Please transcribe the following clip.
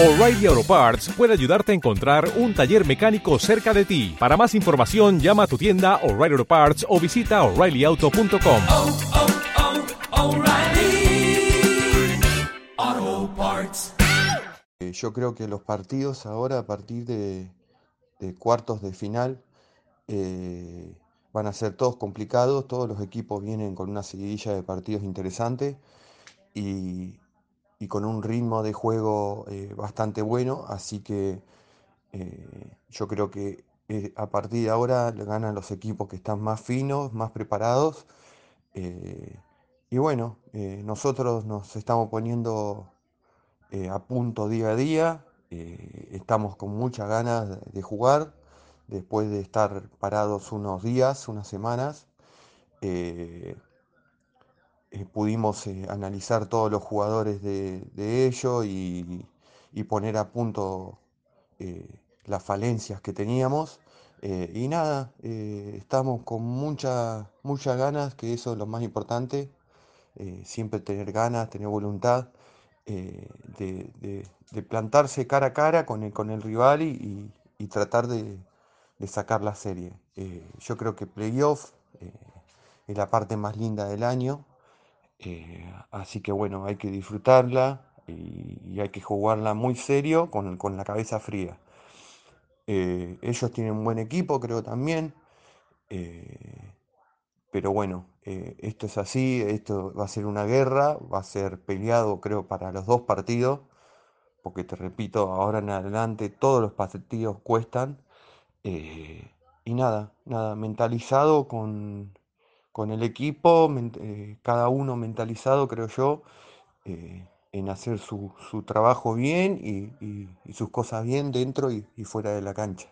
O'Reilly Auto Parts puede ayudarte a encontrar un taller mecánico cerca de ti. Para más información, llama a tu tienda O'Reilly Auto Parts o visita oreillyauto.com. oh, oh, Parts. Eh, Yo creo que los partidos ahora, a partir de, de cuartos de final, eh, van a ser todos complicados. Todos los equipos vienen con una seguidilla de partidos interesantes y, y con un ritmo de juego eh, bastante bueno. Así que eh, yo creo que eh, a partir de ahora le ganan los equipos que están más finos, más preparados. y bueno, nosotros nos estamos poniendo a punto día a día. estamos con muchas ganas de jugar después de estar parados unos días, unas semanas. Eh, pudimos eh, analizar todos los jugadores de, de ello y, poner a punto eh, las falencias que teníamos. y nada, estamos con muchas muchas ganas, que eso es lo más importante. siempre tener ganas, tener voluntad de, plantarse cara a cara con el, con el rival y, y- tratar de, sacar la serie. Yo creo que playoff es la parte más linda del año. Eh, así que bueno, hay que disfrutarla y, hay que jugarla muy serio con, con la cabeza fría. Eh, ellos tienen un buen equipo, creo también. eh, pero bueno, esto es así, esto va a ser una guerra, va a ser peleado creo para los dos partidos, porque te repito, ahora en adelante todos los partidos cuestan. y nada, nada, mentalizado con, con el equipo, eh, cada uno mentalizado, creo yo, eh, en hacer su, su trabajo bien y, y- y sus cosas bien dentro y, y fuera de la cancha.